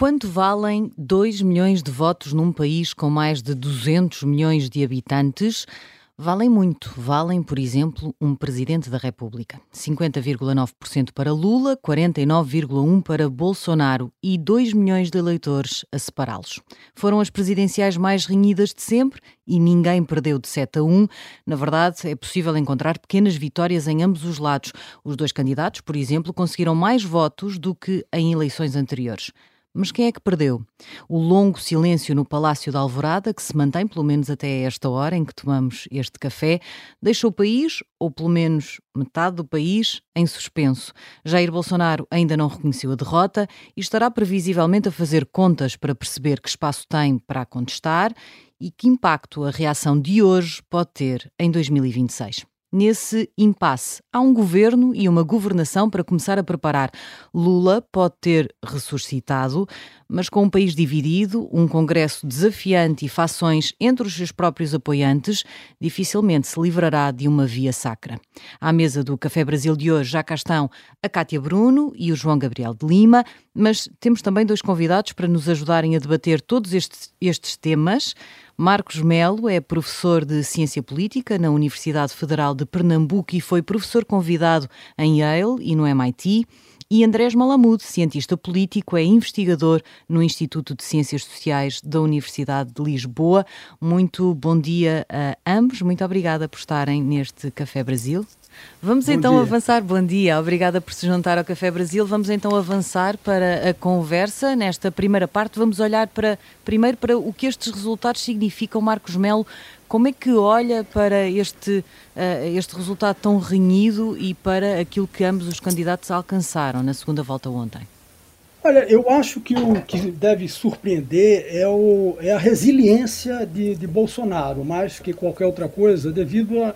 Quanto valem 2 milhões de votos num país com mais de 200 milhões de habitantes? Valem muito. Valem, por exemplo, um presidente da República. 50,9% para Lula, 49,1% para Bolsonaro e 2 milhões de eleitores a separá-los. Foram as presidenciais mais renhidas de sempre e ninguém perdeu de 7 a 1. Na verdade, é possível encontrar pequenas vitórias em ambos os lados. Os dois candidatos, por exemplo, conseguiram mais votos do que em eleições anteriores. Mas quem é que perdeu? O longo silêncio no Palácio da Alvorada, que se mantém pelo menos até esta hora em que tomamos este café, deixa o país, ou pelo menos metade do país, em suspenso. Jair Bolsonaro ainda não reconheceu a derrota e estará previsivelmente a fazer contas para perceber que espaço tem para contestar e que impacto a reação de hoje pode ter em 2026 nesse impasse. Há um governo e uma governação para começar a preparar. Lula pode ter ressuscitado, mas com um país dividido, um Congresso desafiante e fações entre os seus próprios apoiantes, dificilmente se livrará de uma via sacra. À mesa do Café Brasil de hoje já cá estão a Cátia Bruno e o João Gabriel de Lima, mas temos também dois convidados para nos ajudarem a debater todos estes, estes temas. Marcos Melo é professor de Ciência Política na Universidade Federal de Pernambuco e foi professor convidado em Yale e no MIT. E Andrés Malamude, cientista político, é investigador no Instituto de Ciências Sociais da Universidade de Lisboa. Muito bom dia a ambos. Muito obrigada por estarem neste Café Brasil. Vamos Bom então dia. avançar. Bom dia, obrigada por se juntar ao Café Brasil. Vamos então avançar para a conversa. Nesta primeira parte, vamos olhar para primeiro para o que estes resultados significam. Marcos Melo, como é que olha para este, uh, este resultado tão renhido e para aquilo que ambos os candidatos alcançaram na segunda volta ontem? Olha, eu acho que o que deve surpreender é, o, é a resiliência de, de Bolsonaro, mais que qualquer outra coisa, devido a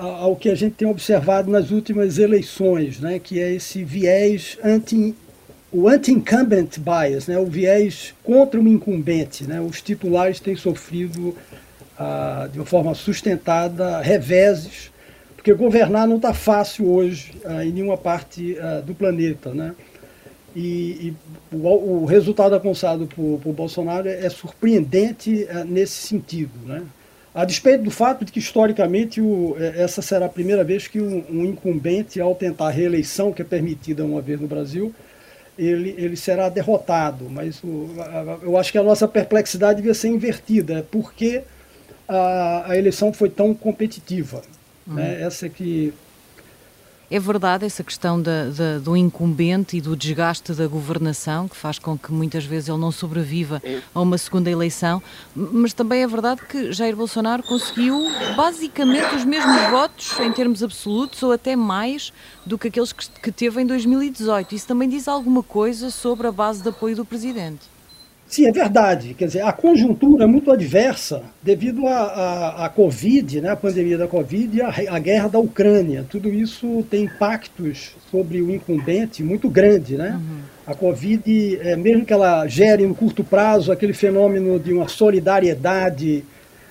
ao que a gente tem observado nas últimas eleições, né, que é esse viés anti o anti-incumbent bias, né, o viés contra o incumbente. Né, os titulares têm sofrido ah, de uma forma sustentada reveses, porque governar não está fácil hoje ah, em nenhuma parte ah, do planeta. Né? E, e o, o, resultado alcançado por, por Bolsonaro é, é surpreendente ah, nesse sentido. Né? A despeito do fato de que, historicamente, o, é, essa será a primeira vez que um, um, incumbente, ao tentar a reeleição, que é permitida uma vez no Brasil, ele, ele será derrotado. Mas o, eu acho que a nossa perplexidade devia ser invertida. Por que a, a eleição foi tão competitiva? Uhum. Né? Essa é que é verdade essa questão da, da, do incumbente e do desgaste da governação, que faz com que muitas vezes ele não sobreviva a uma segunda eleição, mas também é verdade que Jair Bolsonaro conseguiu basicamente os mesmos votos em termos absolutos ou até mais do que aqueles que, que teve em 2018. Isso também diz alguma coisa sobre a base de apoio do presidente. Sim, é verdade. Quer dizer, a conjuntura é muito adversa devido à Covid, né, a pandemia da Covid e a, guerra da Ucrânia. Tudo isso tem impactos sobre o incumbente muito grande. Né? Uhum. A Covid, é, mesmo que ela gere no curto prazo aquele fenômeno de uma solidariedade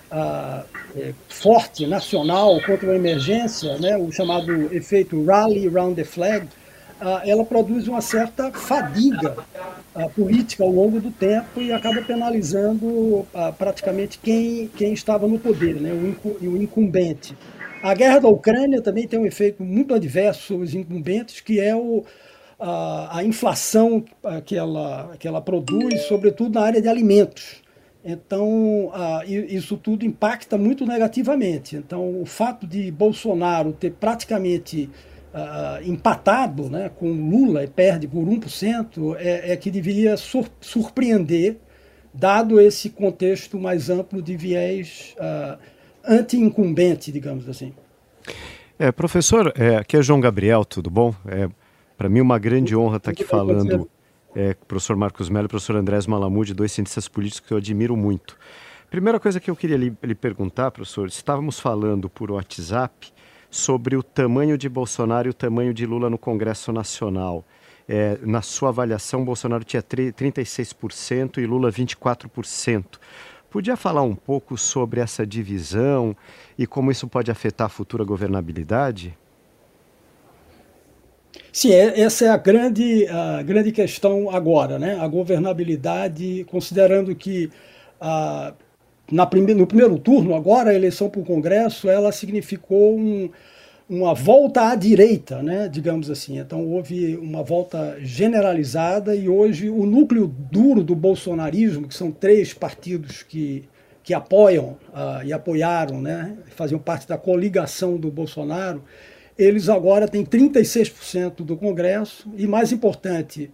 ah, é, forte, nacional, contra uma emergência, né, o chamado efeito Rally Round the Flag, ela produz uma certa fadiga ah, política ao longo do tempo e acaba penalizando ah, praticamente quem, quem estava no poder, né, o, o incumbente. A guerra da Ucrânia também tem um efeito muito adverso sobre os incumbentes, que é o, a, a inflação que ela, que ela produz, sobretudo na área de alimentos. Então, isso tudo impacta muito negativamente. Então, o fato de Bolsonaro ter praticamente uh, empatado né, com Lula e perde por 1%, é, é que deveria sur surpreender, dado esse contexto mais amplo de viés uh, anti-incumbente, digamos assim. É, professor, é, aqui é João Gabriel, tudo bom? É, Para mim, uma grande honra estar aqui falando é, professor Marcos Melo e professor Andrés Malamude, dois cientistas políticos que eu admiro muito. Primeira coisa que eu queria lhe, lhe perguntar, professor, estávamos falando por WhatsApp sobre o tamanho de Bolsonaro e o tamanho de Lula no Congresso Nacional. É, na sua avaliação, Bolsonaro tinha 36% e Lula 24%. Podia falar um pouco sobre essa divisão e como isso pode afetar a futura governabilidade? Sim, é, essa é a grande, a grande questão agora, né? A governabilidade, considerando que a, na prime, no primeiro turno, agora a eleição para o Congresso, ela significou um, uma volta à direita, né? digamos assim. Então houve uma volta generalizada e hoje o núcleo duro do bolsonarismo, que são três partidos que, que apoiam uh, e apoiaram, né? faziam parte da coligação do Bolsonaro, eles agora têm 36% do Congresso e, mais importante,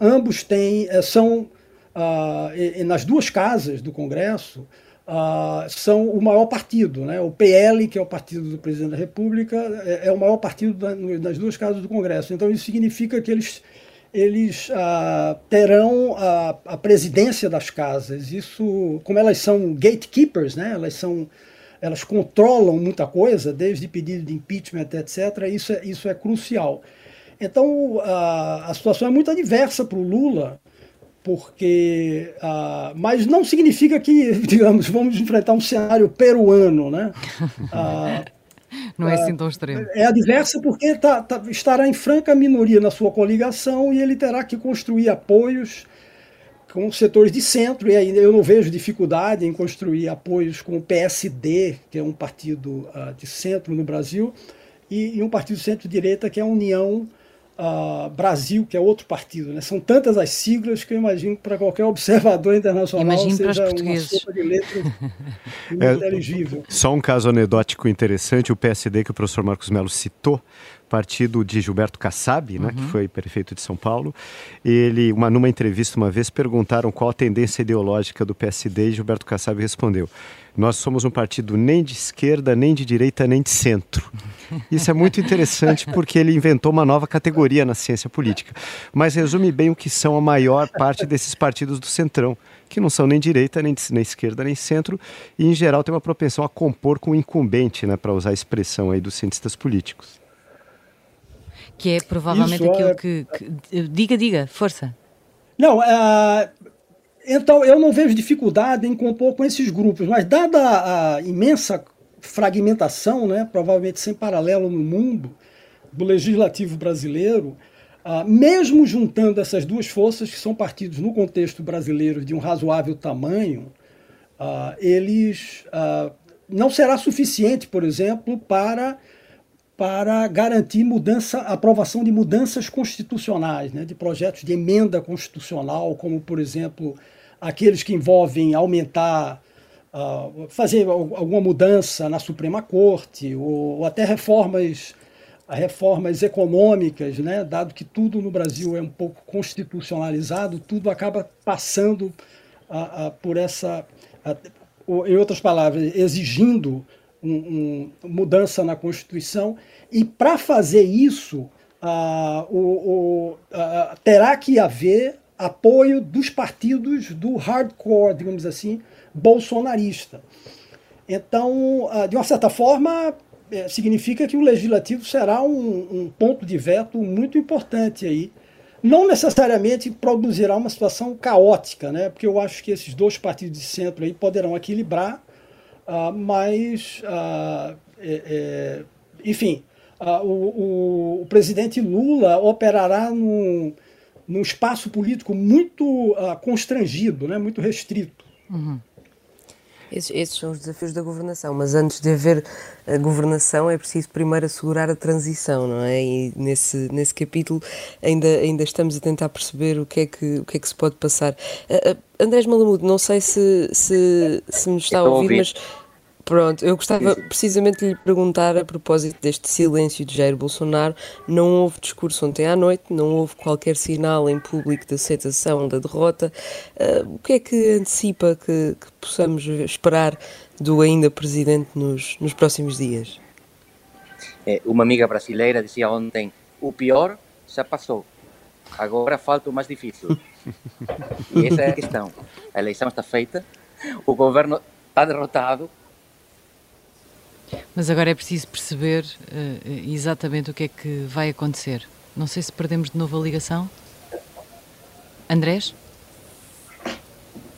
ambos têm, eh, são, uh, nas duas casas do Congresso, uh, são o maior partido. Né? O PL, que é o partido do presidente da República, é, é o maior partido da, das duas casas do Congresso. Então, isso significa que eles, eles uh, terão a, a presidência das casas. Isso, como elas são gatekeepers, né? elas são elas controlam muita coisa, desde pedido de impeachment, etc. Isso é, isso é crucial. Então, a, a situação é muito adversa para o Lula, porque, uh, mas não significa que, digamos, vamos enfrentar um cenário peruano, né? Uh, não é assim tão extremo. É adversa porque tá, tá, estará em franca minoria na sua coligação e ele terá que construir apoios com setores de centro, e aí eu não vejo dificuldade em construir apoios com o PSD, que é um partido de centro no Brasil, e, e um partido centro-direita, que é a União uh, Brasil, que é outro partido. Né? São tantas as siglas que eu imagino que para qualquer observador internacional imagino seja uma sopa de letras muito é, inteligível. Só um caso anedótico interessante, o PSD que o professor Marcos Melo citou, partido de Gilberto Kassab, né, uhum. que foi prefeito de São Paulo. Ele, uma, numa entrevista uma vez, perguntaram qual a tendência ideológica do PSD e Gilberto Kassab respondeu: Nós somos um partido nem de esquerda, nem de direita, nem de centro. Isso é muito interessante porque ele inventou uma nova categoria na ciência política. Mas resume bem o que são a maior parte desses partidos do centrão que não são nem direita, nem, nem esquerda, nem centro, e em geral tem uma propensão a compor com o incumbente, né, para usar a expressão aí dos cientistas políticos. Que é provavelmente Isso, aquilo é... Que, que, Diga, diga, força. Não, uh, então eu não vejo dificuldade em compor com esses grupos, mas dada a imensa fragmentação, né, provavelmente sem paralelo no mundo, do legislativo brasileiro, uh, mesmo juntando essas duas forças, que são partidos no contexto brasileiro de um razoável tamanho, uh, eles não será suficiente, por exemplo, para para garantir mudança, aprovação de mudanças constitucionais, né, de projetos de emenda constitucional, como, por exemplo, aqueles que envolvem aumentar, uh, fazer alguma mudança na Suprema Corte, ou, ou, até reformas, reformas econômicas, né, dado que tudo no Brasil é um pouco constitucionalizado, tudo acaba passando uh, uh, por essa, em outras palavras, exigindo um, um, mudança na Constituição, e para fazer isso, o, o, terá que haver apoio dos partidos do hardcore, digamos assim, bolsonarista. Então, de uma certa forma, é, significa que o legislativo será um, um, ponto de veto muito importante aí. Não necessariamente produzirá uma situação caótica, né? porque eu acho que esses dois partidos de centro aí poderão equilibrar Uh, mas, uh, é, é, enfim, uh, o, o, o, presidente Lula operará num, num espaço político muito constrangido, né, muito restrito. Uhum. Esses, esses, são os desafios da governação, mas antes de haver a governação é preciso primeiro assegurar a transição, não é? E nesse, nesse capítulo ainda, ainda estamos a tentar perceber o que é que, o que, é que se pode passar. Uh, uh, Andrés Malamudo, não sei se, se, se me está a ouvir, mas Pronto, eu gostava precisamente de lhe perguntar a propósito deste silêncio de Jair Bolsonaro. Não houve discurso ontem à noite, não houve qualquer sinal em público de aceitação da derrota. Uh, o que é que antecipa que, que, possamos esperar do ainda presidente nos, nos próximos dias? É, uma amiga brasileira dizia ontem: o pior já passou, agora falta o mais difícil. e essa é a questão. A eleição está feita, o governo está derrotado mas agora é preciso perceber uh, exatamente o que é que vai acontecer. Não sei se perdemos de novo a ligação. Andrés?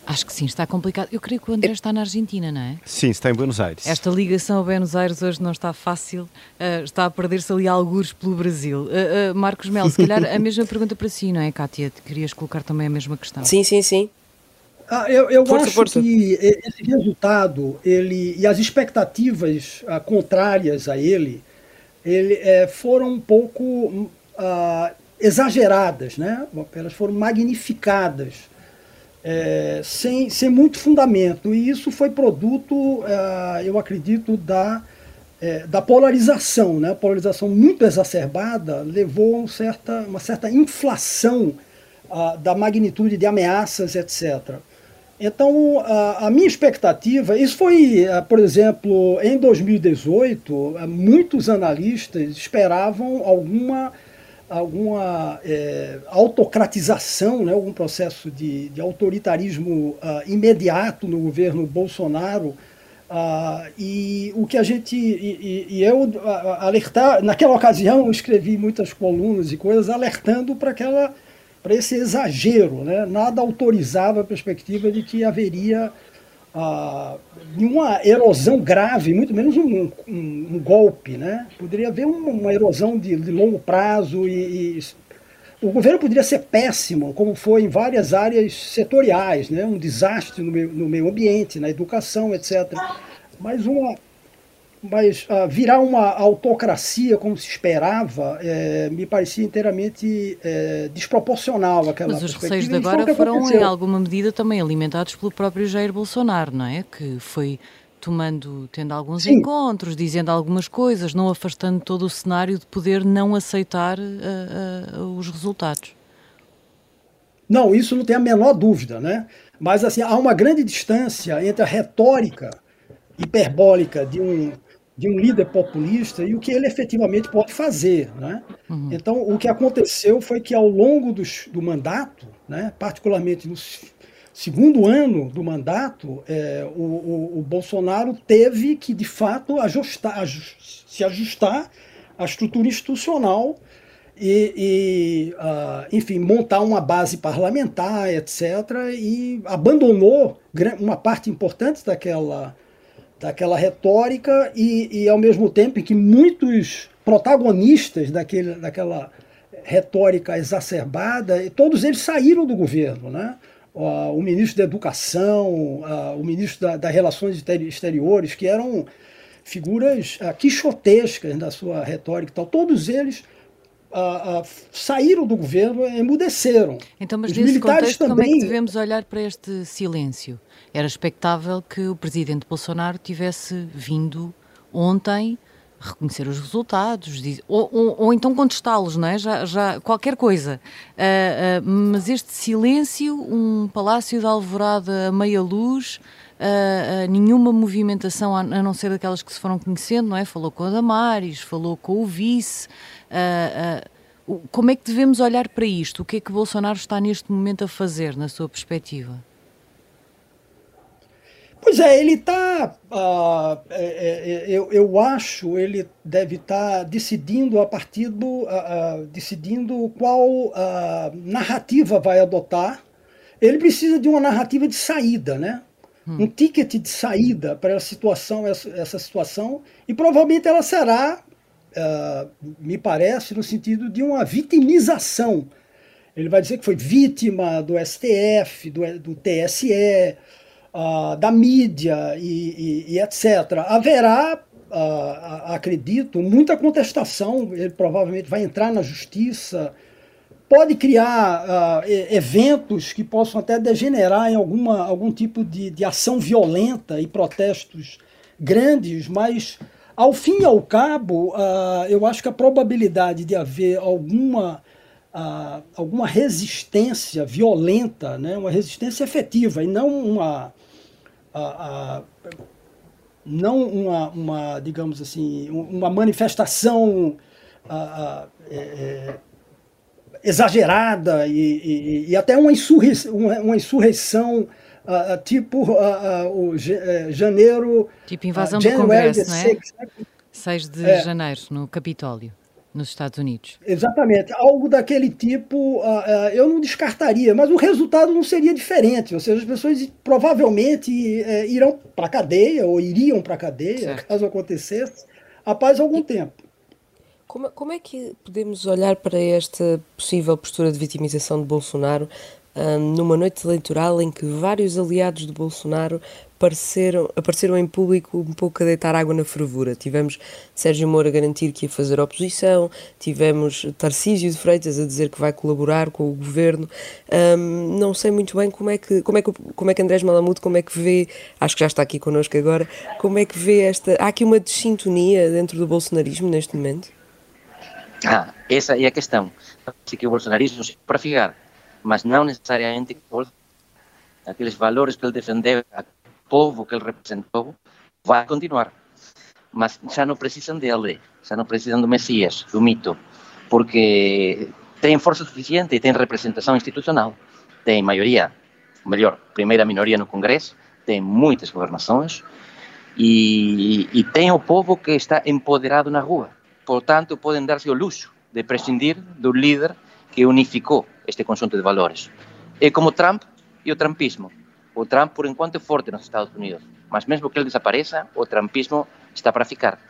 Acho que sim, está complicado. Eu creio que o André está na Argentina, não é? Sim, está em Buenos Aires. Esta ligação a Buenos Aires hoje não está fácil, uh, está a perder-se ali alguns pelo Brasil. Uh, uh, Marcos Melo, se calhar a mesma pergunta para si, não é, Kátia? Querias colocar também a mesma questão. Sim, sim, sim. Ah, eu, eu força, acho força. que esse resultado ele, e as expectativas ah, contrárias a ele, ele é, foram um pouco ah, exageradas, né? elas foram magnificadas é, sem, sem muito fundamento. E isso foi produto, é, eu acredito, da, é, da polarização. Né? A polarização muito exacerbada levou a um certa, uma certa inflação a, da magnitude de ameaças, etc. Então, a, a, minha expectativa, isso foi, por exemplo, em 2018, muitos analistas esperavam alguma alguma é, autocratização, né, algum processo de, de autoritarismo uh, imediato no governo Bolsonaro. Uh, e o que a gente. E, e, e eu uh, alertar, naquela ocasião escrevi muitas colunas e coisas alertando para aquela para esse exagero. Né? Nada autorizava a perspectiva de que haveria ah, erosão grave, muito menos um, um, um golpe. Né? Poderia haver uma, uma erosão de, de, longo prazo e, e, o governo poderia ser péssimo, como foi em várias áreas setoriais, né? um desastre no meio, no meio ambiente, na educação, etc. Mas uma, mas uh, virar uma autocracia como se esperava é, me parecia inteiramente é, desproporcional aquela Mas os receios de agora foram em alguma medida também alimentados pelo próprio Jair Bolsonaro, não é? Que foi tomando, tendo alguns Sim. encontros, dizendo algumas coisas, não afastando todo o cenário de poder não aceitar uh, uh, os resultados. Não, isso não tem a menor dúvida, né? Mas assim, há uma grande distância entre a retórica hiperbólica de um de um líder populista e o que ele efetivamente pode fazer. Né? Uhum. Então, o que aconteceu foi que ao longo dos, do mandato, né, particularmente no segundo ano do mandato, é, o, o, o, Bolsonaro teve que, de fato, ajustar, se ajustar à estrutura institucional e, e uh, enfim, montar uma base parlamentar, etc., e abandonou uma parte importante daquela daquela retórica e, e ao mesmo tempo em que muitos protagonistas daquele, daquela retórica exacerbada, todos eles saíram do governo, né? o ministro da Educação, o ministro das da Relações Exteriores, que eram figuras quixotescas na sua retórica e tal, todos eles Uh, uh, saíram do governo, emudeceram. Então, mas Os nesse contexto, também... como é que devemos olhar para este silêncio? Era expectável que o presidente Bolsonaro tivesse vindo ontem reconhecer os resultados, diz, ou, ou, ou, então contestá-los, não é? Já, já, qualquer coisa. Uh, uh, mas este silêncio, um palácio de alvorada a meia luz, uh, nenhuma movimentação a, a, não ser daquelas que se foram conhecendo, não é? Falou com a Damares, falou com o vice. Como é que devemos olhar para isto? O que é que Bolsonaro está neste momento a fazer, na sua perspectiva? Pois é, ele está, uh, ah, é, é, é, eu, eu acho, ele deve estar tá decidindo a partir do, uh, uh, decidindo qual narrativa vai adotar. Ele precisa de uma narrativa de saída, né? Hum. Um ticket de saída para a situação, essa, essa situação, e provavelmente ela será, me parece, no sentido de uma vitimização. Ele vai dizer que foi vítima do STF, do, do TSE, uh, da mídia e, e, e etc. Haverá, uh, acredito, muita contestação, ele provavelmente vai entrar na justiça, pode criar uh, eventos que possam até degenerar em alguma, algum tipo de, de ação violenta e protestos grandes, mas ao fim e ao cabo, uh, eu acho que a probabilidade de haver alguma uh, alguma resistência violenta, né, uma resistência efetiva, e não uma. Uh, não uma, uma, digamos assim, uma manifestação é, é, exagerada e, e, e, até uma uma, uma insurreição uh, tipo uh, uh, o janeiro. Tipo invasão do Congresso, não é? 6 de é. janeiro, no Capitólio. nos Estados Unidos. Exatamente. Algo daquele tipo uh, uh, eu não descartaria, mas o resultado não seria diferente. Ou seja, as pessoas provavelmente uh, irão para a cadeia ou iriam para a cadeia, certo. caso acontecesse, após algum e, tempo. Como, como é que podemos olhar para esta possível postura de vitimização de Bolsonaro numa noite eleitoral em que vários aliados de Bolsonaro apareceram, apareceram em público um pouco a deitar água na fervura. Tivemos Sérgio Moura a garantir que ia fazer oposição, tivemos Tarcísio de Freitas a dizer que vai colaborar com o governo. Um, não sei muito bem como é que como é que como é que Andrés Malamudo como é que vê, acho que já está aqui connosco agora, como é que vê esta, há aqui uma desintonia dentro do bolsonarismo neste momento? Ah, essa é a questão. Acho que o bolsonarismo para ficar mas não necessariamente aqueles valores que ele defendeu, o povo que ele representou, vai continuar. Mas já não precisam dele, já não precisam do Messias, do mito, porque tem força suficiente e tem representação institucional, tem maioria, melhor, primeira minoria no Congresso, tem muitas governações e, e tem o povo que está empoderado na rua. Portanto, podem dar-se o luxo de prescindir do líder que unificou este conjunto de valores. É como Trump e o trumpismo. O Trump, por enquanto, é forte nos Estados Unidos, mas mesmo que ele desapareça, o trumpismo está para ficar.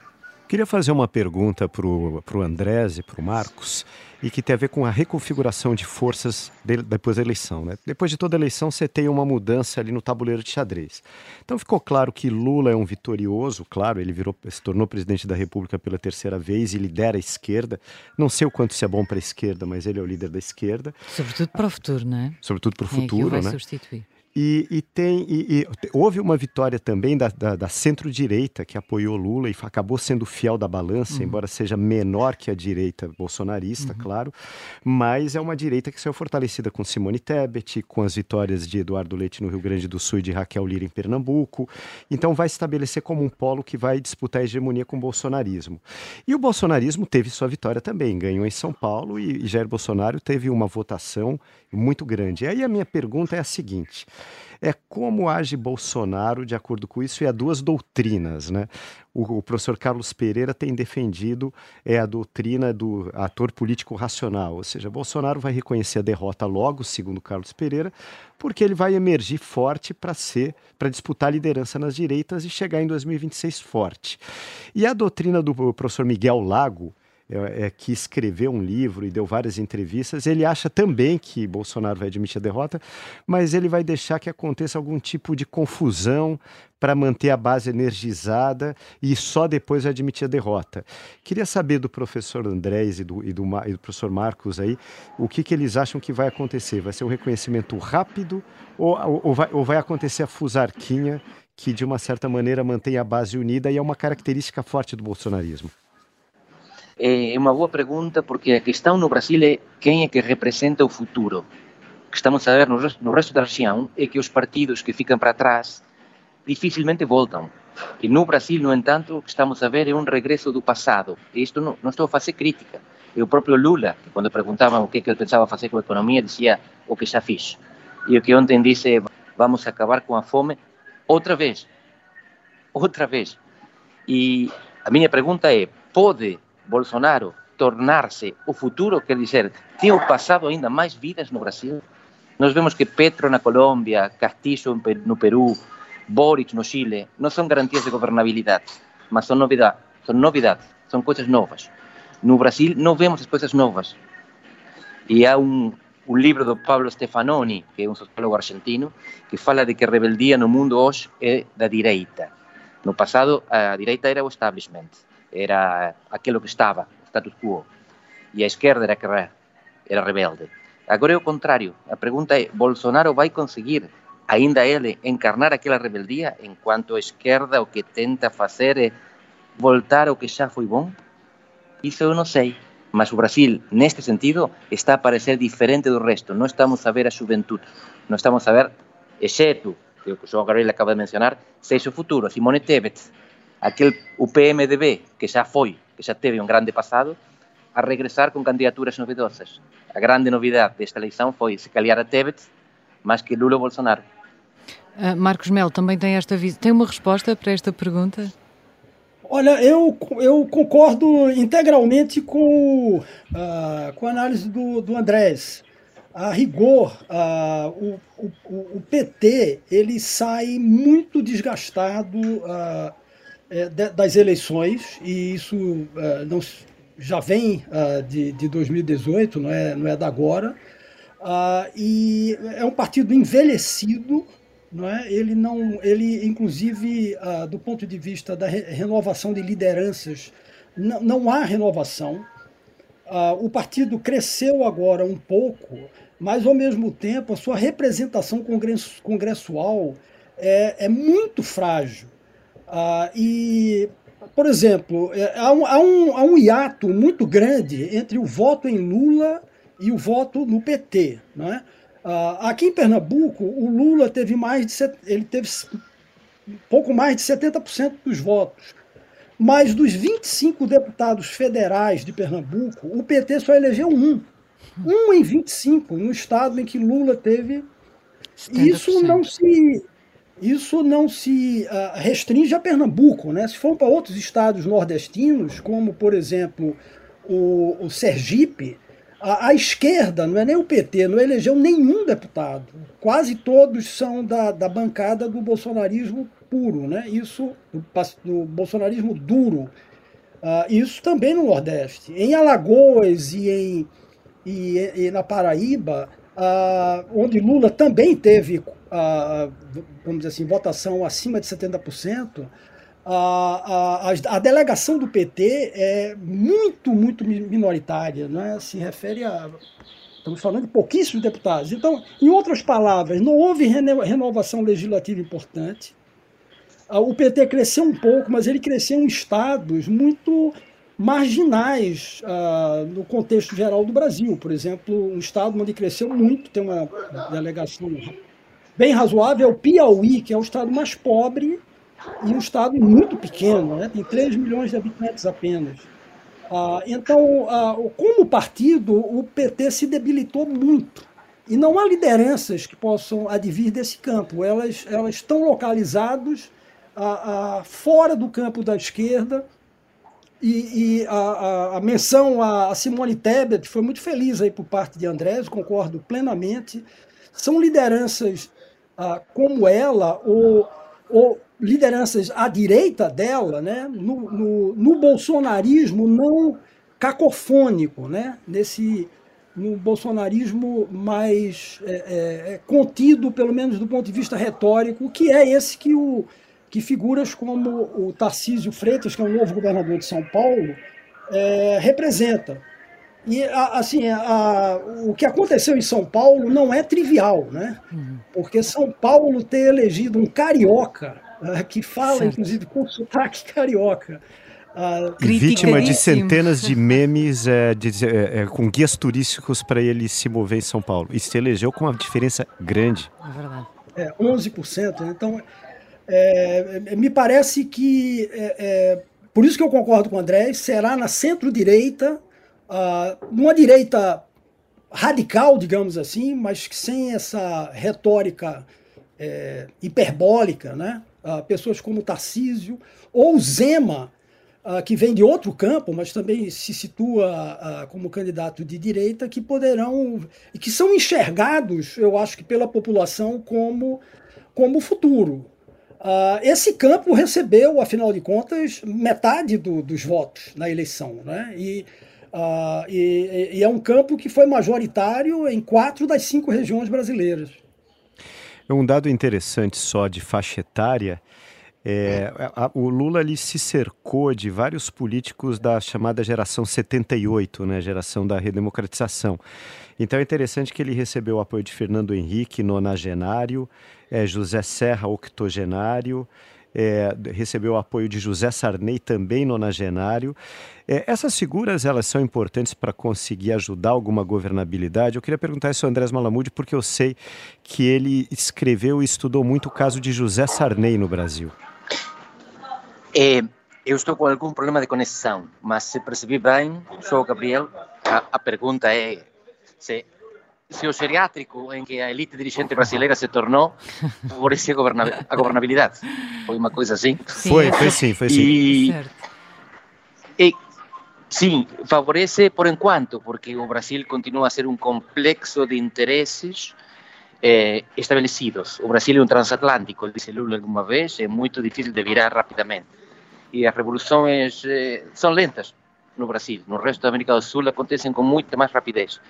Queria fazer uma pergunta para o Andrés e para o Marcos, e que tem a ver com a reconfiguração de forças de, depois da eleição. Né? Depois de toda a eleição, você tem uma mudança ali no tabuleiro de xadrez. Então ficou claro que Lula é um vitorioso, claro, ele virou, se tornou presidente da República pela terceira vez e lidera a esquerda. Não sei o quanto isso é bom para a esquerda, mas ele é o líder da esquerda. Sobretudo para o futuro, não é? Sobretudo para o futuro, é que o vai né? substituir. E, e tem, e, e, houve uma vitória também da, da, da centro-direita que apoiou Lula e acabou sendo fiel da balança, uhum. embora seja menor que a direita bolsonarista, uhum. claro, mas é uma direita que saiu fortalecida com Simone Tebet, com as vitórias de Eduardo Leite no Rio Grande do Sul e de Raquel Lira em Pernambuco. Então vai estabelecer como um polo que vai disputar a hegemonia com o bolsonarismo. E o bolsonarismo teve sua vitória também, ganhou em São Paulo e Jair Bolsonaro teve uma votação muito grande. E aí a minha pergunta é a seguinte: é como age Bolsonaro de acordo com isso e há duas doutrinas, né? O, o, professor Carlos Pereira tem defendido é a doutrina do ator político racional, ou seja, Bolsonaro vai reconhecer a derrota logo, segundo Carlos Pereira, porque ele vai emergir forte para ser, para disputar a liderança nas direitas e chegar em 2026 forte. E a doutrina do professor Miguel Lago, é, é, que escreveu um livro e deu várias entrevistas, ele acha também que Bolsonaro vai admitir a derrota, mas ele vai deixar que aconteça algum tipo de confusão para manter a base energizada e só depois admitir a derrota. Queria saber do professor Andrés e do, e do, e do professor Marcos aí, o que, que eles acham que vai acontecer? Vai ser um reconhecimento rápido ou, ou, vai, ou vai acontecer a fusarquinha que, de uma certa maneira, mantém a base unida e é uma característica forte do bolsonarismo? É uma boa pergunta porque a questão no Brasil é quem é que representa o futuro. O que estamos a ver no resto, da região é que os partidos que ficam para trás dificilmente voltam. E no Brasil, no entanto, o que estamos a ver é um regresso do passado. E isto não, não estou a fazer crítica. É o próprio Lula, que quando perguntavam o que, é que ele pensava fazer com a economia, dizia o que já fiz. E o que ontem disse é vamos acabar com a fome outra vez. Outra vez. E a minha pergunta é, pode Bolsonaro tornar-se o futuro, quer dizer, o passado ainda mais vidas no Brasil? Nós vemos que Petro na Colômbia, Castillo no Peru, Boric no Chile, não são garantias de governabilidade, mas são são novidades, são coisas novas. No Brasil não vemos as coisas novas. E há um, um livro do Pablo Stefanoni, que é um sociólogo argentino, que fala de que a rebeldia no mundo hoje é da direita. No passado, a direita era o establishment era aquilo que estava, o status quo, e a esquerda era que era rebelde. Agora é o contrário. A pergunta é: Bolsonaro vai conseguir, ainda ele, encarnar aquela rebeldia, enquanto a esquerda o que tenta fazer é voltar ao que já foi bom? Isso eu não sei. Mas o Brasil, neste sentido, está a parecer diferente do resto. Não estamos a ver a juventude. Não estamos a ver, exceto, que o João Gabriel acaba de mencionar, seja o futuro. Simone Tebet, aquel UPMDB que já foi, que já teve um grande passado, a regressar com candidaturas novidosas. A grande novidade desta eleição foi se calhar a Tebet, mais que Lula ou Bolsonaro. Uh, Marcos Melo também tem esta tem uma resposta para esta pergunta? Olha, eu, eu concordo integralmente com, uh, com a análise do, do Andrés. A rigor, uh, o, o, o, PT ele sai muito desgastado uh, das eleições, e isso não, já vem de, de 2018, não é, não é da agora. e é um partido envelhecido, não é? Ele não, ele inclusive ah, do ponto de vista da re renovação de lideranças, não, não há renovação. Ah, o partido cresceu agora um pouco, mas ao mesmo tempo a sua representação congresso, congressual é, é muito frágil. Ah, e, por exemplo, é, há, um, há, um, há um hiato muito grande entre o voto em Lula e o voto no PT, não é? Uh, aqui em Pernambuco, o Lula teve mais de ele teve pouco mais de 70% dos votos. Mas dos 25 deputados federais de Pernambuco, o PT só elegeu um. Um em 25, no estado em que Lula teve. Isso não se isso não se uh, restringe a Pernambuco, né? Se for para outros estados nordestinos, como por exemplo o, o Sergipe, a, a, esquerda, não é nem o PT, não elegeu nenhum deputado. Quase todos são da, da bancada do bolsonarismo puro, né? Isso, do, do bolsonarismo duro. Uh, isso também no Nordeste. Em Alagoas e, em, e, e na Paraíba, uh, onde Lula também teve, uh, vamos dizer assim, votação acima de 70%, a, a, a, delegação do PT é muito, muito minoritária, né? se refere a. Estamos falando de pouquíssimos deputados. Então, em outras palavras, não houve renovação legislativa importante. O PT cresceu um pouco, mas ele cresceu em estados muito marginais uh, no contexto geral do Brasil. Por exemplo, um estado onde cresceu muito, tem uma delegação bem razoável, é o Piauí, que é o estado mais pobre e um estado muito pequeno, né? tem 3 milhões de habitantes apenas. Ah, então, ah, como partido, o PT se debilitou muito. E não há lideranças que possam advir desse campo. Elas, elas estão localizadas fora do campo da esquerda. E, e a, a, a, menção a Simone Tebet foi muito feliz aí por parte de Andrés, concordo plenamente. São lideranças ah, como ela, ou, ou lideranças à direita dela, né, no, no, no bolsonarismo não cacofônico, né, nesse no bolsonarismo mais é, é, é, contido, pelo menos do ponto de vista retórico, que é esse que, o, que figuras como o Tarcísio Freitas, que é o novo governador de São Paulo, é, representa. E assim, a, o que aconteceu em São Paulo não é trivial, né? Uhum. Porque São Paulo ter elegido um carioca uh, que fala, certo. inclusive, com sotaque carioca. Uh, vítima de centenas de memes é, de, é, é, com guias turísticos para ele se mover em São Paulo. E se elegeu com uma diferença grande. É verdade. É, 11%. Então, é, é, me parece que, é, é, por isso que eu concordo com o André, será na centro-direita, uh, numa direita radical, digamos assim, mas sem essa retórica hiperbólica, né? uh, pessoas como Tarcísio, ou Zema, uh, que vem de outro campo, mas também se situa uh, como candidato de direita, que poderão, e que são enxergados, eu acho que pela população, como, como futuro. Uh, esse campo recebeu, afinal de contas, metade do, dos votos na eleição. Né? E, uh, e, e, é um campo que foi majoritário em quatro das cinco regiões brasileiras. É um dado interessante só de faixa etária. É, a, o Lula ali se cercou de vários políticos da chamada geração 78, né, geração da redemocratização. Então é interessante que ele recebeu o apoio de Fernando Henrique, nonagenário, é, José Serra, octogenário, é, recebeu o apoio de José Sarney, também nonagenário. É, essas figuras elas são importantes para conseguir ajudar alguma governabilidade. Eu queria perguntar isso ao Andrés Malamude, porque eu sei que ele escreveu e estudou muito o caso de José Sarney no Brasil. É, eu estou com algum problema de conexão, mas se percebi bem, sou o Gabriel, a, a pergunta é se se o geriátrico em que a elite dirigente brasileira se tornou favorecia a governabilidade. Foi uma coisa assim. Sim, foi, foi sim, foi sim. E, e, sim, favorece por enquanto, porque o Brasil continua a ser um complexo de interesses eh, estabelecidos. O Brasil é um transatlântico, disse Lula alguma vez, é muito difícil de virar rapidamente. E as revoluções eh, são lentas no Brasil. No resto da América do Sul acontecem com muita mais rapidez.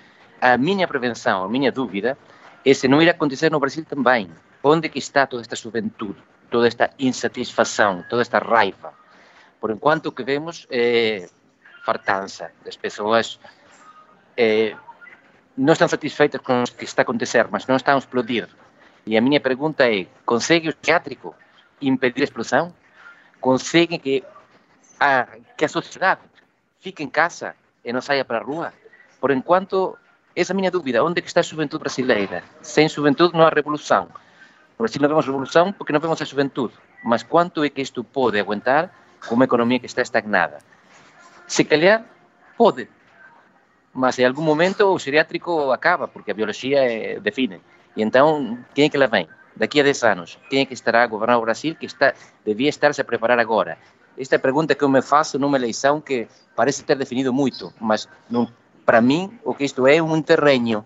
A minha prevenção, a minha dúvida, é se não irá acontecer no Brasil também. Onde que está toda esta juventude, toda esta insatisfação, toda esta raiva? Por enquanto o que vemos é fartança das pessoas é, não estão satisfeitas com o que está a acontecer, mas não estão a explodir. E a minha pergunta é, consegue o psiquiátrico impedir a explosão? Consegue que a, que a sociedade fique em casa e não saia para a rua? Por enquanto, essa é a minha dúvida. Onde é que está a juventude brasileira? Sem juventude não há revolução. No Brasil não vemos revolução porque não vemos a juventude. Mas quanto é que isto pode aguentar com uma economia que está estagnada? Se calhar, pode. Mas em algum momento o geriátrico acaba, porque a biologia é, define. E então, quem é que lá vem? Daqui a 10 anos, quem é que estará a governar o Brasil que está, devia estar-se a preparar agora? Esta é a pergunta que eu me faço numa eleição que parece ter definido muito, mas não para mim, o que isto é é um interregno.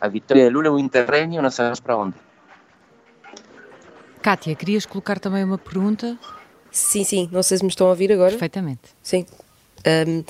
A vitória de Lula é um interregno, não sabemos para onde. Kátia, querias colocar também uma pergunta? Sim, sim. Não sei se me estão a ouvir agora. Perfeitamente. Sim. Um,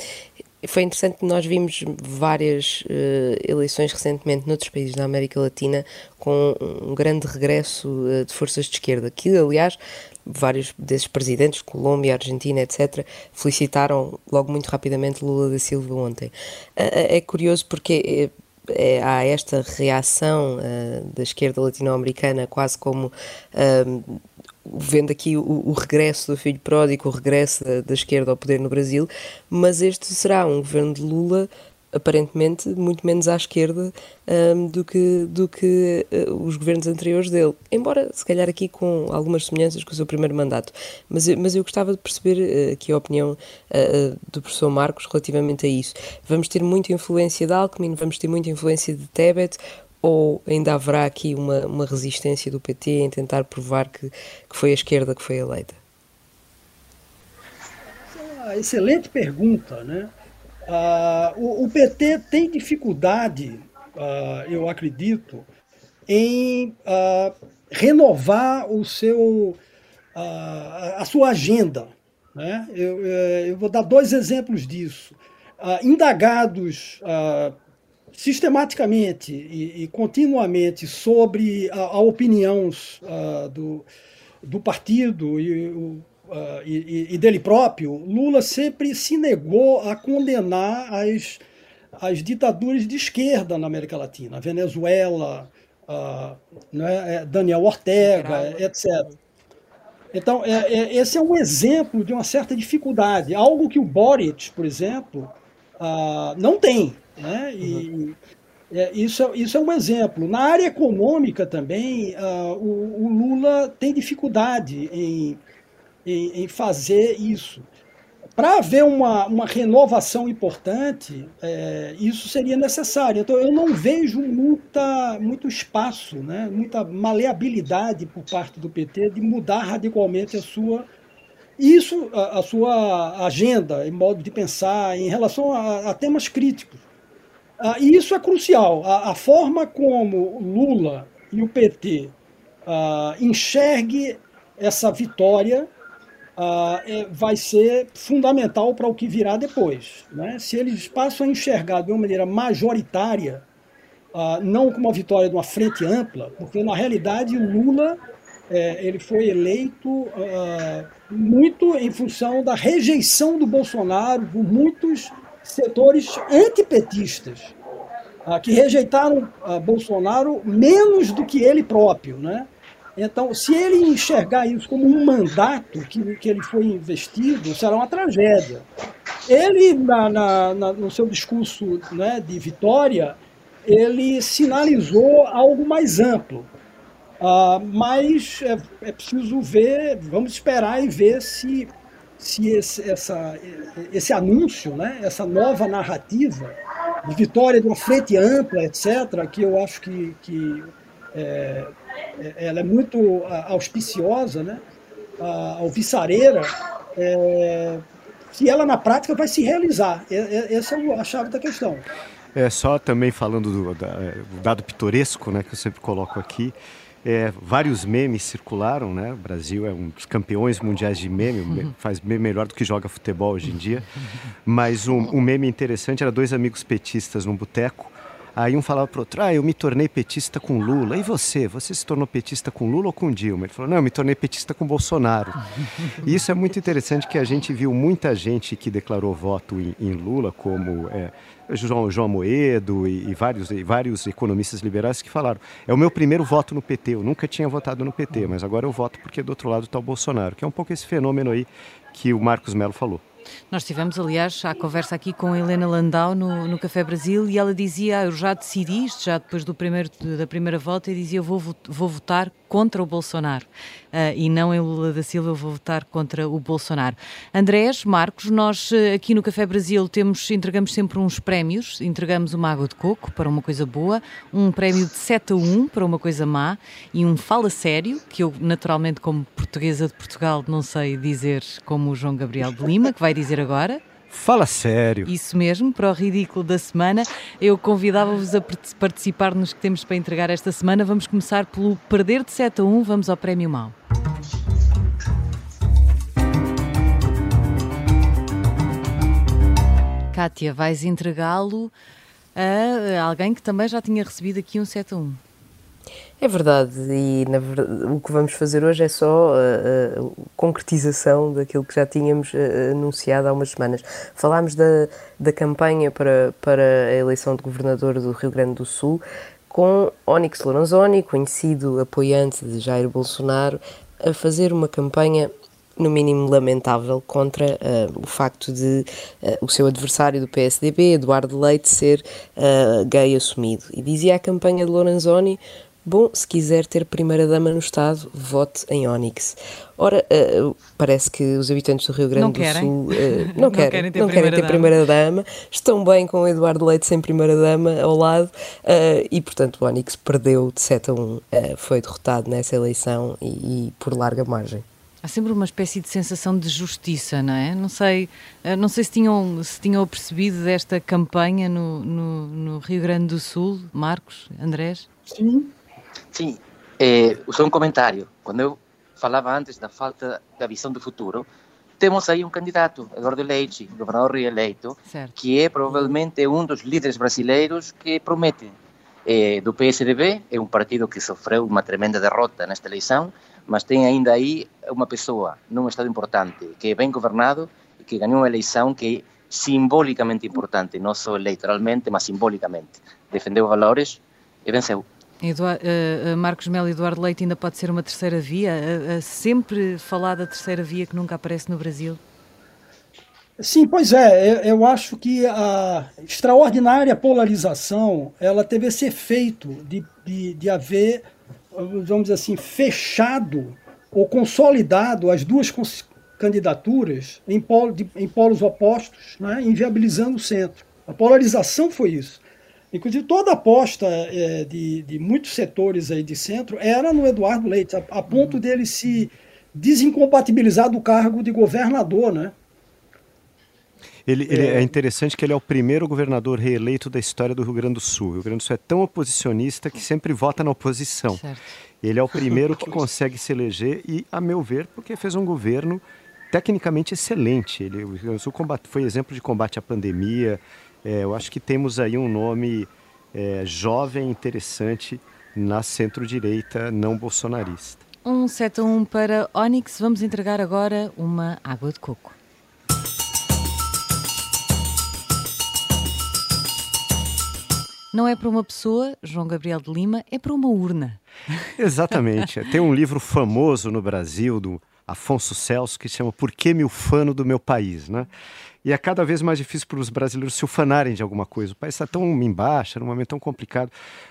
foi interessante nós vimos várias uh, eleições recentemente noutros países da América Latina com um grande regresso uh, de forças de esquerda, que aliás vários desses presidentes, Colômbia, Argentina, etc., felicitaram logo muito rapidamente Lula da Silva ontem. É curioso porque é, há esta reação uh, da esquerda latino-americana, quase como uh, vendo aqui o, o, regresso do filho pródigo, o regresso da, da, esquerda ao poder no Brasil, mas este será um governo de Lula aparentemente muito menos à esquerda um, do que, do que uh, os governos anteriores dele. Embora, se calhar, aqui com algumas semelhanças com o seu primeiro mandato. Mas, mas eu gostava de perceber uh, aqui a opinião uh, do professor Marcos relativamente a isso. Vamos ter muita influência de Alckmin, vamos ter muita influência de Tebet, ou ainda haverá aqui uma, uma resistência do PT em tentar provar que, que foi a esquerda que foi eleita? Excelente pergunta, né? Uh, o, o, PT tem dificuldade, uh, eu acredito, em uh, renovar o seu, a sua agenda. Né? Eu, eh, eu, vou dar dois exemplos disso. indagados sistematicamente e, e, continuamente sobre a, a opinião do, do partido e o uh, e, e, dele próprio, Lula sempre se negou a condenar as, as ditaduras de esquerda na América Latina, Venezuela, uh, né, Daniel Ortega, etc. Então, é, é, esse é um exemplo de uma certa dificuldade, algo que o Boric, por exemplo, uh, não tem. Né? E, uhum. É, isso, é, isso é um exemplo. Na área econômica também, uh, o, o, Lula tem dificuldade em em, em fazer isso. Para haver uma, uma renovação importante, é, isso seria necessário. Então, eu não vejo muita, muito espaço, né, muita maleabilidade por parte do PT de mudar radicalmente a sua, isso, a, a sua agenda, em modo de pensar em relação a, a temas críticos. Ah, e isso é crucial. A, a, forma como Lula e o PT ah, enxergue essa vitória uh, é, vai ser fundamental para o que virá depois. Né? Se eles passam a enxergar de uma maneira majoritária, uh, não como uma vitória de uma frente ampla, porque na realidade Lula é, ele foi eleito uh, muito em função da rejeição do Bolsonaro por muitos setores antipetistas, que rejeitaram Bolsonaro menos do que ele próprio, né? Então, se ele enxergar isso como um mandato que, que ele foi investido, será uma tragédia. Ele, na, na, na, no seu discurso né, de vitória, ele sinalizou algo mais amplo. Uh, mas é, é, preciso ver, vamos esperar e ver se, se esse, essa, esse anúncio, né, essa nova narrativa, de vitória de uma frente ampla, etc., que eu acho que, que é, é ela é muito auspiciosa, né? a alvissareira, é, que ela na prática vai se realizar. Essa é a chave da questão. É só também falando do, do dado pitoresco, né, que eu sempre coloco aqui. É, vários memes circularam, né? O Brasil é um dos campeões mundiais de meme, faz meme melhor do que joga futebol hoje em dia. Mas um, um meme interessante era dois amigos petistas num boteco Aí um falava pro outro, ah, eu me tornei petista com Lula. E você? Você se tornou petista com Lula ou com Dilma? Ele falou, não, eu me tornei petista com Bolsonaro. e isso é muito interessante que a gente viu muita gente que declarou voto em, em Lula, como é, João, João Moedo e, e, vários, e vários economistas liberais que falaram, é o meu primeiro voto no PT, eu nunca tinha votado no PT, mas agora eu voto porque do outro lado está o Bolsonaro, que é um pouco esse fenômeno aí que o Marcos Melo falou. Nós tivemos, aliás, a conversa aqui com a Helena Landau no, no Café Brasil e ela dizia: ah, Eu já decidi isto, já depois do primeiro, da primeira volta, e dizia: Eu vou, vou votar contra o Bolsonaro uh, e não em Lula da Silva, vou votar contra o Bolsonaro. Andrés, Marcos, nós uh, aqui no Café Brasil temos, entregamos sempre uns prémios, entregamos uma água de coco para uma coisa boa, um prémio de 7 a 1 para uma coisa má e um fala sério, que eu naturalmente como portuguesa de Portugal não sei dizer como o João Gabriel de Lima, que vai dizer agora. Fala sério. Isso mesmo, para o ridículo da semana. Eu convidava-vos a participar nos que temos para entregar esta semana. Vamos começar pelo perder de 7 a 1. Vamos ao prémio mau. Kátia, vais entregá-lo a alguém que também já tinha recebido aqui um 7 a 1. É verdade, e verdade, o que vamos fazer hoje é só a, a, concretização daquilo que já tínhamos a, anunciado há umas semanas. Falámos da, da campanha para, para a eleição de governador do Rio Grande do Sul com Onyx Lorenzoni, conhecido apoiante de Jair Bolsonaro, a fazer uma campanha no mínimo lamentável contra uh, o facto de uh, o seu adversário do PSDB, Eduardo Leite, ser uh, gay assumido. E dizia a campanha de Lorenzoni Bom, se quiser ter primeira-dama no Estado, vote em Onyx. Ora, uh, parece que os habitantes do Rio Grande não do querem. Sul uh, não, não, querem, querem ter não querem ter primeira-dama, estão bem com o Eduardo Leite sem primeira-dama ao lado uh, e, portanto, o Onyx perdeu de 7 a 1, foi derrotado nessa eleição e, e por larga margem há sempre uma espécie de sensação de justiça, não é? Não sei, não sei se tinham, se tinham percebido desta campanha no, no, no Rio Grande do Sul, Marcos, Andrés? Sim, Sim, eh, só um comentário. Quando eu falava antes da falta da visão do futuro, temos aí um candidato, Eduardo Leite, governador reeleito, certo. que é provavelmente um dos líderes brasileiros que promete. É, do PSDB, é um partido que sofreu uma tremenda derrota nesta eleição, mas tem ainda aí uma pessoa num estado importante, que é bem governado e que ganhou uma eleição que é simbolicamente importante, não só eleitoralmente, mas simbolicamente. Defendeu valores e venceu. Uh, uh, Marcos Melo e Eduardo Leite ainda pode ser uma terceira via? Uh, sempre falar da terceira via que nunca aparece no Brasil? Sim, pois é. Eu acho que a extraordinária polarização ela teve esse efeito de, de, de haver, vamos dizer assim, fechado ou consolidado as duas candidaturas em, polo, de, em polos opostos, né, inviabilizando o centro. A polarização foi isso. Inclusive, toda a aposta é, de, de, muitos setores aí de centro era no Eduardo Leite, a, a ponto uhum. dele se desincompatibilizar do cargo de governador, né? Ele, ele é... é... interessante que ele é o primeiro governador reeleito da história do Rio Grande do Sul. O Rio Grande do Sul é tão oposicionista que sempre vota na oposição. Certo. Ele é o primeiro que consegue se eleger e, a meu ver, porque fez um governo tecnicamente excelente. Ele, o Rio Grande do Sul combate, foi exemplo de combate à pandemia, é, eu acho que temos aí um nome é, jovem, interessante na centro-direita não bolsonarista. Um 7 a 1 para Onyx. Vamos entregar agora uma água de coco. Não é para uma pessoa, João Gabriel de Lima, é para uma urna. Exatamente. Tem um livro famoso no Brasil do Afonso Celso, que chama Por que me ufano do meu país, né? E é cada vez mais difícil para os brasileiros se ufanarem de alguma coisa. O país está tão embaixo, num momento tão complicado.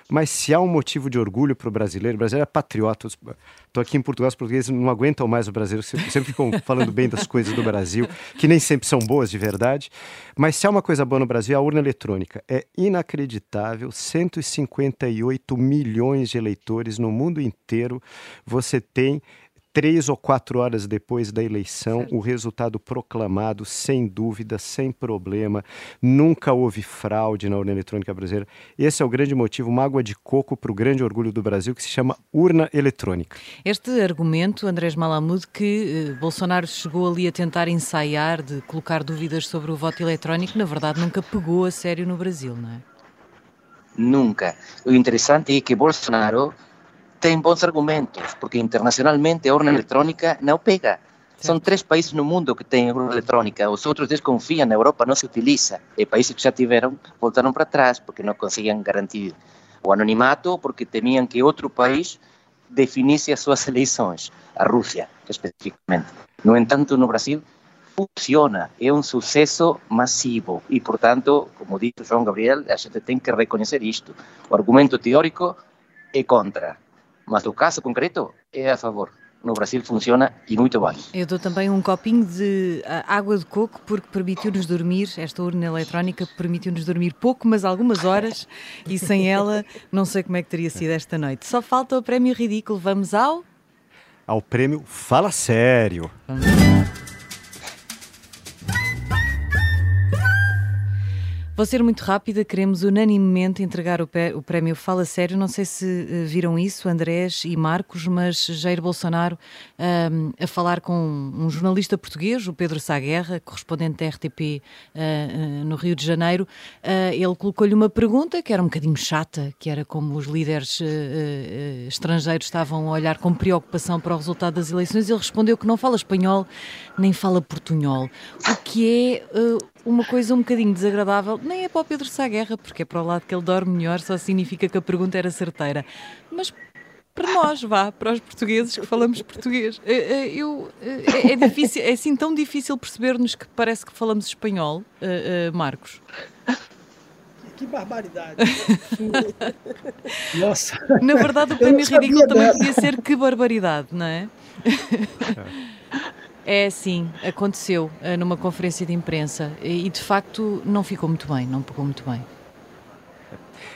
Mas se há um motivo de orgulho para o brasileiro, o brasileiro é patriota. Estou aqui em Portugal, os portugueses não aguentam mais o brasileiro, sempre ficam falando bem das coisas do Brasil, que nem sempre são boas de verdade. Mas se há uma coisa boa no Brasil, é a urna eletrônica. É inacreditável, 158 milhões de eleitores no mundo inteiro. Você tem três ou quatro horas depois da eleição, certo. o resultado proclamado, sem dúvida, sem problema. Nunca houve fraude na urna eletrônica brasileira. Esse é o grande motivo, uma água de coco para o grande orgulho do Brasil, que se chama urna eletrônica. Este argumento, Andrés Malamud, que eh, Bolsonaro chegou ali a tentar ensaiar de colocar dúvidas sobre o voto eletrónico, na verdade nunca pegou a sério no Brasil, não é? Nunca. O interessante é que Bolsonaro tem bons argumentos, porque internacionalmente a urna eletrônica não pega. São três países no mundo que têm urna eletrônica, os outros desconfiam, na Europa não se utiliza. E países que já tiveram voltaram para trás, porque não conseguiam garantir o anonimato, porque temiam que outro país definisse as suas eleições, a Rússia, especificamente. No entanto, no Brasil, funciona, é um sucesso massivo e, portanto, como disse João Gabriel, a gente tem que reconhecer isto. O argumento teórico é contra, mas o caso concreto é a favor. No Brasil funciona e muito bem. Eu dou também um copinho de ah, água de coco porque permitiu-nos dormir, esta urna eletrónica permitiu-nos dormir pouco, mas algumas horas e sem ela não sei como é que teria sido esta noite. Só falta o prémio ridículo. Vamos ao... Ao prémio Fala Sério. Vou ser muito rápida, queremos unanimemente entregar o, prémio Fala Sério. Não sei se uh, viram isso, Andrés e Marcos, mas Jair Bolsonaro uh, a falar com um jornalista português, o Pedro Saguerra, correspondente da RTP uh, eh, no Rio de Janeiro. ele colocou-lhe uma pergunta que era um bocadinho chata, que era como os líderes estrangeiros estavam a olhar com preocupação para o resultado das eleições. Ele respondeu que não fala espanhol nem fala portunhol, o que é uma coisa um bocadinho desagradável, nem é para o Pedro Sá Guerra, porque é para o lado que ele dorme melhor, só significa que a pergunta era certeira. Mas para nós, vá, para os portugueses que falamos português. Eh, eh, eu, é, é, difícil, é assim tão difícil perceber-nos que parece que falamos espanhol, Marcos. Que barbaridade. Nossa. Na verdade, o prémio ridículo também podia ser que barbaridade, não é? É sim, aconteceu uh, numa conferência de imprensa e, de facto não ficou muito bem, não pegou muito bem.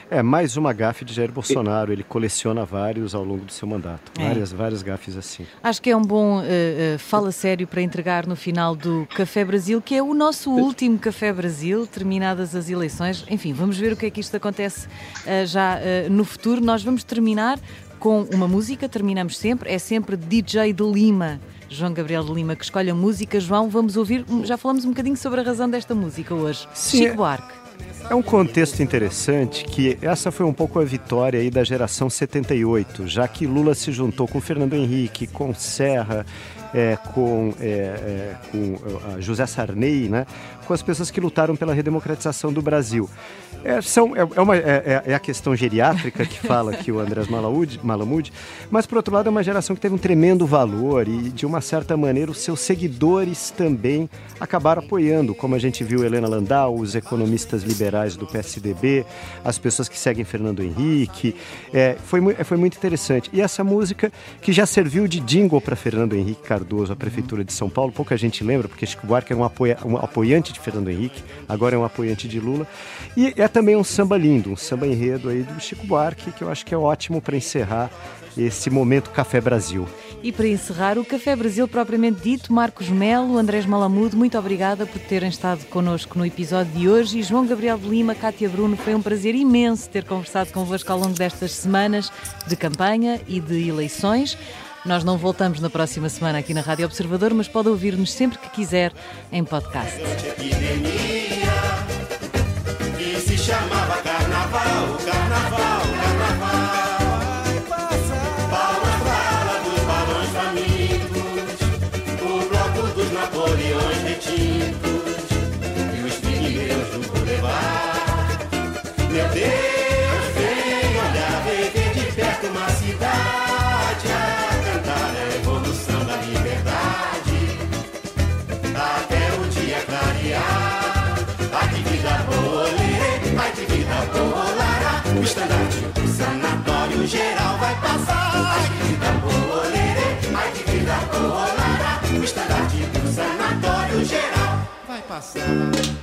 É mais uma gafe de Jair Bolsonaro. Ele coleciona vários ao longo do seu mandato. É. Várias, várias gafes assim. Acho que é um bom uh, uh, fala sério para entregar no final do Café Brasil, que é o nosso último Café Brasil, terminadas as eleições. Enfim, vamos ver o que é que isto acontece uh, já no futuro. Nós vamos terminar com uma música, terminamos sempre, é sempre DJ de Lima João Gabriel de Lima, que escolhe a música. João, vamos ouvir, já falamos um bocadinho sobre a razão desta música hoje. Sim, Chico Buarque. É um contexto interessante que essa foi um pouco a vitória aí da geração 78, já que Lula se juntou com Fernando Henrique, com Serra, é, com, é, é, com uh, José Sarney, né, com as pessoas que lutaram pela redemocratização do Brasil. É, são, é, é, uma, é, é, é, a questão geriátrica que fala aqui o Andrés Malamud, mas por outro lado é uma geração que teve um tremendo valor e de uma certa maneira os seus seguidores também acabaram apoiando, como a gente viu Helena Landau, os economistas liberais do PSDB, as pessoas que seguem Fernando Henrique, é, foi, foi muito interessante. E essa música que já serviu de jingle para Fernando Henrique Cardoso, a prefeitura de São Paulo, pouca gente lembra, porque Chico Buarque era um, apoia, um apoiante de Fernando Henrique, agora é um apoiante de Lula, e é também um samba lindo, um samba enredo aí do Chico Buarque, que eu acho que é ótimo para encerrar esse momento Café Brasil. E para encerrar, o Café Brasil propriamente dito, Marcos Melo, Andrés Malamudo, muito obrigada por terem estado connosco no episódio de hoje. E João Gabriel de Lima, Cátia Bruno, foi um prazer imenso ter conversado convosco ao longo destas semanas de campanha e de eleições. Nós não voltamos na próxima semana aqui na Rádio Observador, mas pode ouvir-nos sempre que quiser em podcast O estandarte, o sanatório geral vai passar. Ai que vida colorê, ai que vida colorará. O estandarte, o sanatório geral vai passar.